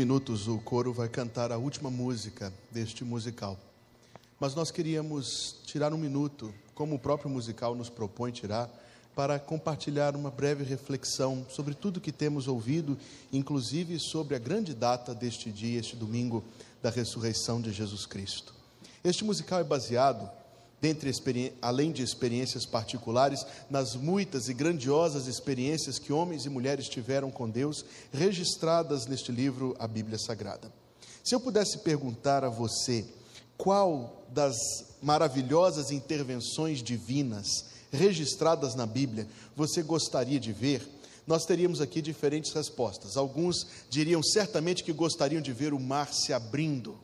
minutos o coro vai cantar a última música deste musical. Mas nós queríamos tirar um minuto, como o próprio musical nos propõe tirar, para compartilhar uma breve reflexão sobre tudo que temos ouvido, inclusive sobre a grande data deste dia, este domingo da ressurreição de Jesus Cristo. Este musical é baseado, dentre além de experiências particulares, nas muitas e grandiosas experiências que homens e mulheres tiveram com Deus, registradas neste livro, a Bíblia Sagrada. Se eu pudesse perguntar a você qual das maravilhosas intervenções divinas registradas na Bíblia você gostaria de ver, nós teríamos aqui diferentes respostas. Alguns diriam certamente que gostariam de ver o mar se abrindo,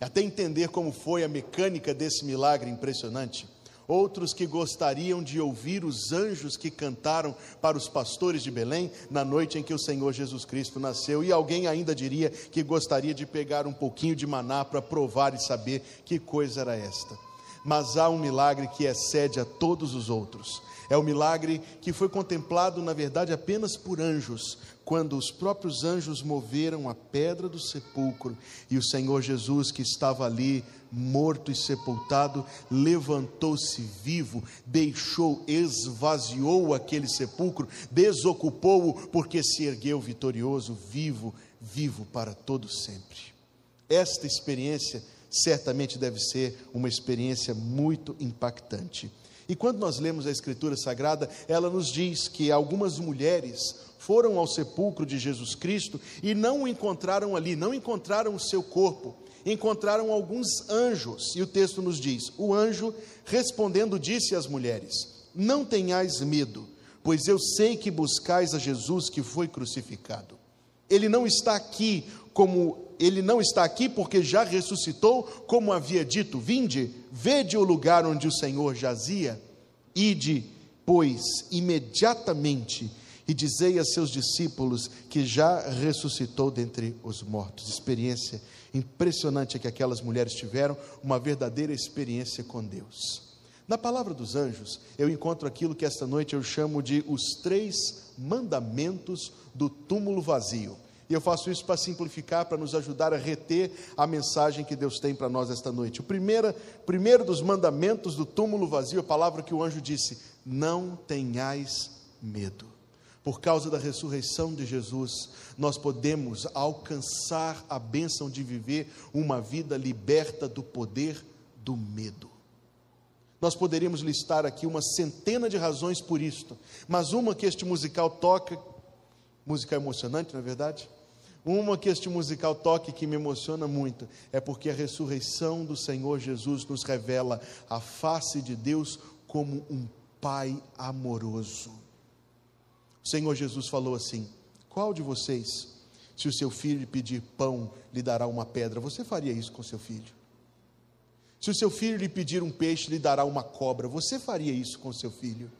até entender como foi a mecânica desse milagre impressionante. Outros que gostariam de ouvir os anjos que cantaram para os pastores de Belém na noite em que o Senhor Jesus Cristo nasceu. E alguém ainda diria que gostaria de pegar um pouquinho de maná para provar e saber que coisa era esta mas há um milagre que excede a todos os outros. É o milagre que foi contemplado, na verdade, apenas por anjos, quando os próprios anjos moveram a pedra do sepulcro e o Senhor Jesus, que estava ali, morto e sepultado, levantou-se vivo, deixou, esvaziou aquele sepulcro, desocupou-o, porque se ergueu vitorioso, vivo, vivo para todo sempre. Esta experiência certamente deve ser uma experiência muito impactante. E quando nós lemos a Escritura Sagrada, ela nos diz que algumas mulheres foram ao sepulcro de Jesus Cristo e não o encontraram ali, não encontraram o seu corpo, encontraram alguns anjos. E o texto nos diz: O anjo respondendo disse às mulheres: Não tenhais medo, pois eu sei que buscais a Jesus que foi crucificado. Ele não está aqui como ele não está aqui porque já ressuscitou, como havia dito: Vinde, vede o lugar onde o Senhor jazia, ide, pois, imediatamente, e dizei a seus discípulos que já ressuscitou dentre os mortos. Experiência impressionante que aquelas mulheres tiveram, uma verdadeira experiência com Deus. Na palavra dos anjos, eu encontro aquilo que esta noite eu chamo de os três mandamentos do túmulo vazio. E eu faço isso para simplificar, para nos ajudar a reter a mensagem que Deus tem para nós esta noite. O primeiro, primeiro dos mandamentos do túmulo vazio, a palavra que o anjo disse: Não tenhais medo. Por causa da ressurreição de Jesus, nós podemos alcançar a bênção de viver uma vida liberta do poder do medo. Nós poderíamos listar aqui uma centena de razões por isto, mas uma que este musical toca, música emocionante, não é verdade? Uma que este musical toque que me emociona muito é porque a ressurreição do Senhor Jesus nos revela a face de Deus como um Pai amoroso. O Senhor Jesus falou assim: Qual de vocês, se o seu filho lhe pedir pão, lhe dará uma pedra? Você faria isso com seu filho? Se o seu filho lhe pedir um peixe, lhe dará uma cobra? Você faria isso com seu filho?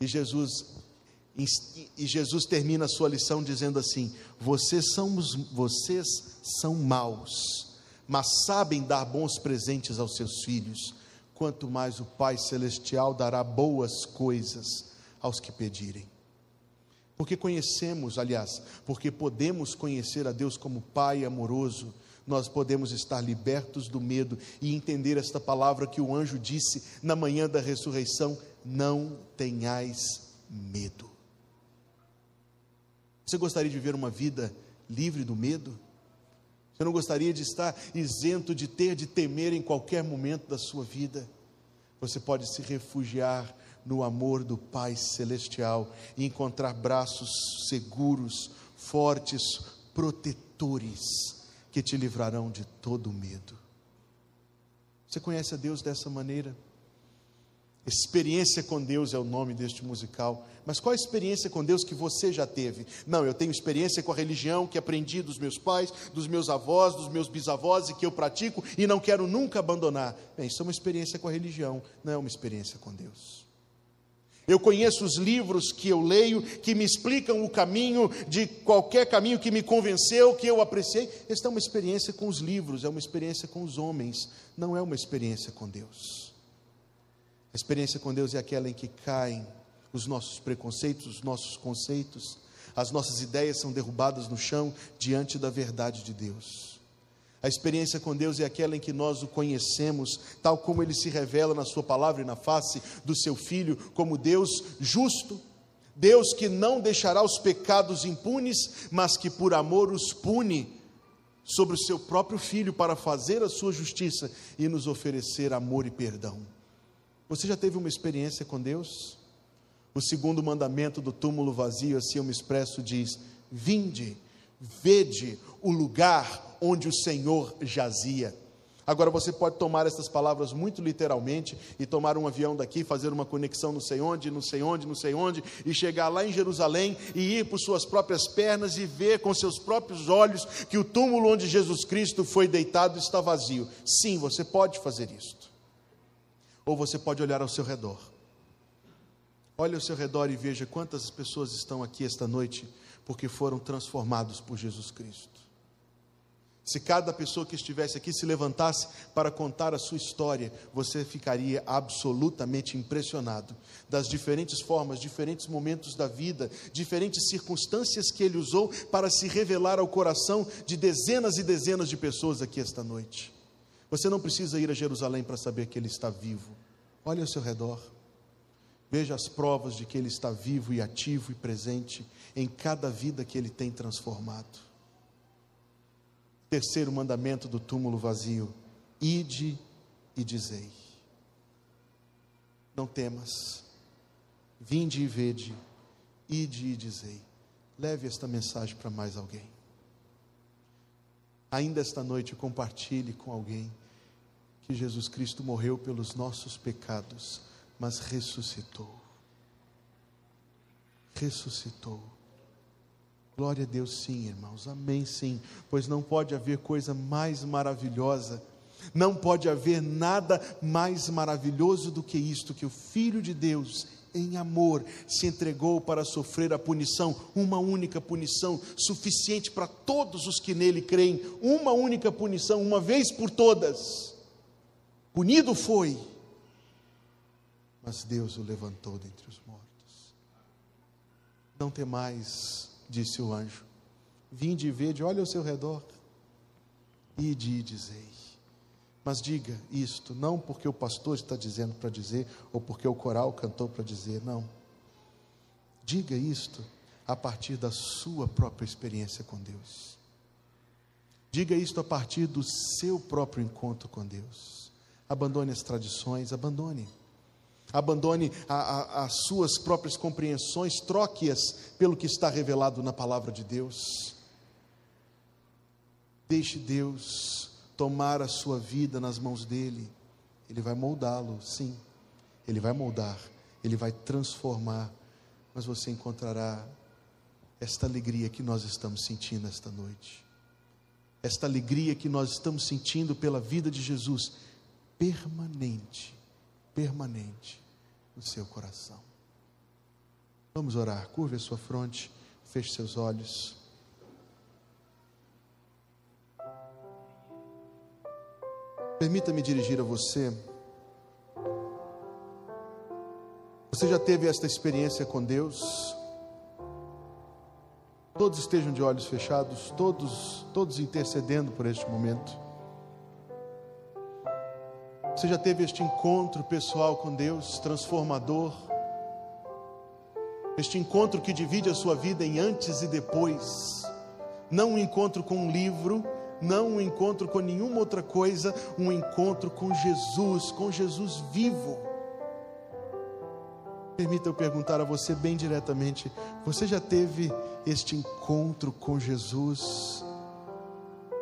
E Jesus e Jesus termina a sua lição dizendo assim: vocês são, vocês são maus, mas sabem dar bons presentes aos seus filhos, quanto mais o Pai Celestial dará boas coisas aos que pedirem. Porque conhecemos, aliás, porque podemos conhecer a Deus como Pai amoroso, nós podemos estar libertos do medo e entender esta palavra que o anjo disse na manhã da ressurreição: não tenhais medo. Você gostaria de viver uma vida livre do medo? Você não gostaria de estar isento de ter de temer em qualquer momento da sua vida? Você pode se refugiar no amor do Pai Celestial e encontrar braços seguros, fortes, protetores que te livrarão de todo medo. Você conhece a Deus dessa maneira? Experiência com Deus é o nome deste musical. Mas qual a experiência com Deus que você já teve? Não, eu tenho experiência com a religião que aprendi dos meus pais, dos meus avós, dos meus bisavós e que eu pratico e não quero nunca abandonar. Bem, isso é uma experiência com a religião, não é uma experiência com Deus. Eu conheço os livros que eu leio que me explicam o caminho de qualquer caminho que me convenceu, que eu apreciei. Esta é uma experiência com os livros, é uma experiência com os homens, não é uma experiência com Deus. A experiência com Deus é aquela em que caem os nossos preconceitos, os nossos conceitos, As nossas ideias são derrubadas no chão diante da verdade de Deus. A experiência com Deus é aquela em que nós o conhecemos, tal como ele se revela na Sua palavra e na face do Seu Filho, como Deus justo, Deus que não deixará os pecados impunes, mas que por amor os pune sobre o Seu próprio Filho para fazer a Sua justiça e nos oferecer amor e perdão. Você já teve uma experiência com Deus? O segundo mandamento do túmulo vazio, assim eu me expresso, diz: Vinde, vede o lugar onde o Senhor jazia. Agora você pode tomar essas palavras muito literalmente e tomar um avião daqui, fazer uma conexão não sei onde, não sei onde, não sei onde, e chegar lá em Jerusalém e ir por suas próprias pernas e ver com seus próprios olhos que o túmulo onde Jesus Cristo foi deitado está vazio. Sim, você pode fazer isto. Ou você pode olhar ao seu redor Olhe ao seu redor e veja quantas pessoas estão aqui esta noite porque foram transformados por Jesus Cristo. Se cada pessoa que estivesse aqui se levantasse para contar a sua história, você ficaria absolutamente impressionado das diferentes formas, diferentes momentos da vida, diferentes circunstâncias que ele usou para se revelar ao coração de dezenas e dezenas de pessoas aqui esta noite. Você não precisa ir a Jerusalém para saber que ele está vivo. Olhe ao seu redor. Veja as provas de que Ele está vivo e ativo e presente em cada vida que Ele tem transformado. Terceiro mandamento do túmulo vazio: ide e dizei. Não temas, vinde e vede, ide e dizei. Leve esta mensagem para mais alguém. Ainda esta noite compartilhe com alguém que Jesus Cristo morreu pelos nossos pecados mas ressuscitou. Ressuscitou. Glória a Deus, sim, irmãos. Amém, sim. Pois não pode haver coisa mais maravilhosa, não pode haver nada mais maravilhoso do que isto: que o Filho de Deus, em amor, se entregou para sofrer a punição, uma única punição, suficiente para todos os que nele creem, uma única punição, uma vez por todas. Punido foi mas Deus o levantou dentre os mortos. Não temais, disse o anjo, vinde e vede, olha ao seu redor, ide e dizei. Mas diga isto, não porque o pastor está dizendo para dizer, ou porque o coral cantou para dizer, não. Diga isto a partir da sua própria experiência com Deus. Diga isto a partir do seu próprio encontro com Deus. Abandone as tradições, abandone. Abandone a, a, as suas próprias compreensões, troque-as pelo que está revelado na palavra de Deus. Deixe Deus tomar a sua vida nas mãos dele, ele vai moldá-lo, sim, ele vai moldar, ele vai transformar, mas você encontrará esta alegria que nós estamos sentindo esta noite, esta alegria que nós estamos sentindo pela vida de Jesus, permanente, permanente no seu coração. Vamos orar. Curve a sua fronte, feche seus olhos. Permita-me dirigir a você. Você já teve esta experiência com Deus? Todos estejam de olhos fechados, todos, todos intercedendo por este momento. Você já teve este encontro pessoal com Deus, transformador? Este encontro que divide a sua vida em antes e depois. Não um encontro com um livro, não um encontro com nenhuma outra coisa, um encontro com Jesus, com Jesus vivo. Permita eu perguntar a você bem diretamente: você já teve este encontro com Jesus?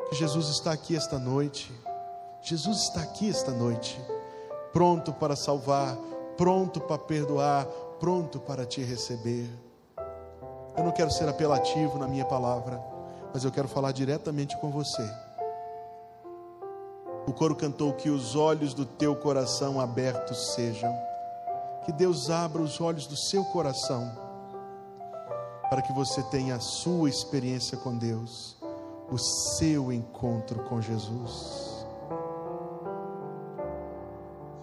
Que Jesus está aqui esta noite. Jesus está aqui esta noite, pronto para salvar, pronto para perdoar, pronto para te receber. Eu não quero ser apelativo na minha palavra, mas eu quero falar diretamente com você. O coro cantou que os olhos do teu coração abertos sejam. Que Deus abra os olhos do seu coração para que você tenha a sua experiência com Deus, o seu encontro com Jesus.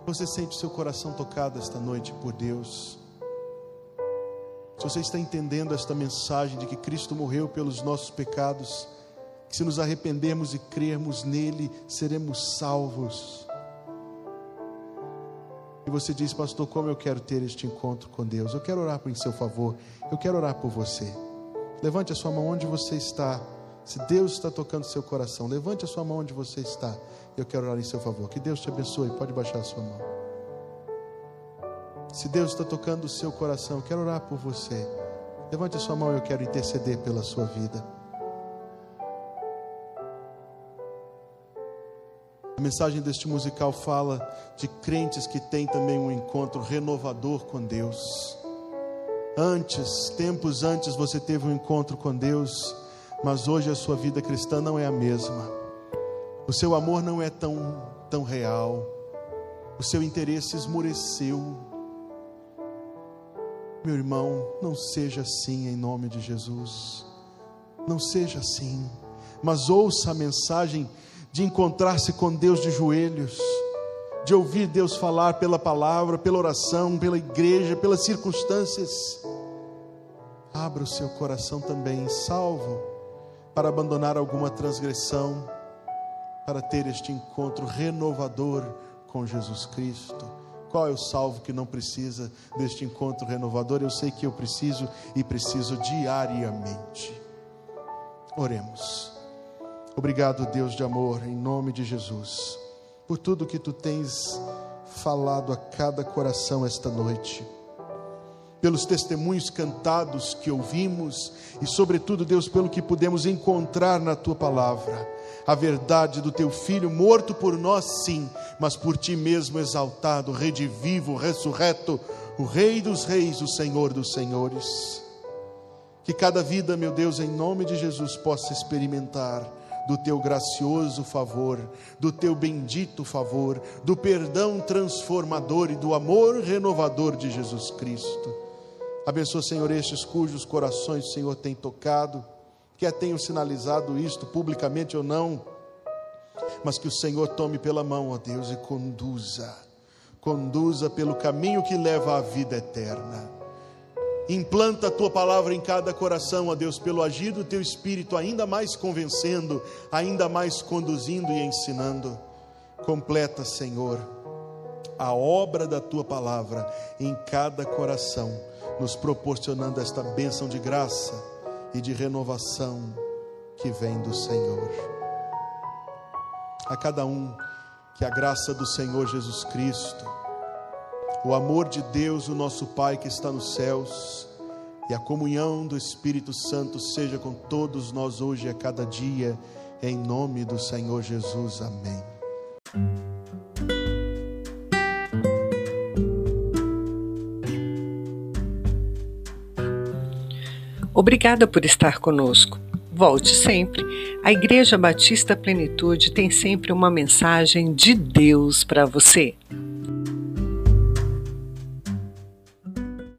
Você sente o seu coração tocado esta noite por Deus? Se você está entendendo esta mensagem de que Cristo morreu pelos nossos pecados, que se nos arrependermos e crermos nele, seremos salvos. E você diz, pastor, como eu quero ter este encontro com Deus? Eu quero orar em seu favor, eu quero orar por você. Levante a sua mão onde você está. Se Deus está tocando seu coração, levante a sua mão onde você está. Eu quero orar em seu favor. Que Deus te abençoe. Pode baixar a sua mão. Se Deus está tocando o seu coração, eu quero orar por você. Levante a sua mão, eu quero interceder pela sua vida. A mensagem deste musical fala de crentes que têm também um encontro renovador com Deus. Antes, tempos antes, você teve um encontro com Deus, mas hoje a sua vida cristã não é a mesma. O seu amor não é tão, tão real. O seu interesse esmoreceu. Meu irmão, não seja assim em nome de Jesus. Não seja assim. Mas ouça a mensagem de encontrar-se com Deus de joelhos, de ouvir Deus falar pela palavra, pela oração, pela igreja, pelas circunstâncias. Abra o seu coração também, salvo, para abandonar alguma transgressão, para ter este encontro renovador com Jesus Cristo. Qual é o salvo que não precisa deste encontro renovador? Eu sei que eu preciso e preciso diariamente. Oremos. Obrigado, Deus de amor, em nome de Jesus, por tudo que tu tens falado a cada coração esta noite, pelos testemunhos cantados que ouvimos e, sobretudo, Deus, pelo que pudemos encontrar na tua palavra, a verdade do teu filho, morto por nós, sim, mas por ti mesmo exaltado, redivivo, ressurreto, o Rei dos Reis, o Senhor dos Senhores. Que cada vida, meu Deus, em nome de Jesus, possa experimentar do teu gracioso favor, do teu bendito favor, do perdão transformador e do amor renovador de Jesus Cristo. Abençoa, Senhor, estes cujos corações o Senhor tem tocado, quer tenham sinalizado isto publicamente ou não, mas que o Senhor tome pela mão, ó Deus, e conduza, conduza pelo caminho que leva à vida eterna Implanta a tua palavra em cada coração, ó Deus, pelo agir do teu espírito, ainda mais convencendo, ainda mais conduzindo e ensinando. Completa, Senhor, a obra da tua palavra em cada coração, nos proporcionando esta bênção de graça e de renovação que vem do Senhor. A cada um, que a graça do Senhor Jesus Cristo, o amor de Deus, o nosso Pai que está nos céus, e a comunhão do Espírito Santo seja com todos nós hoje e a cada dia, em nome do Senhor Jesus. Amém. Obrigada por estar conosco. Volte sempre. A Igreja Batista Plenitude tem sempre uma mensagem de Deus para você.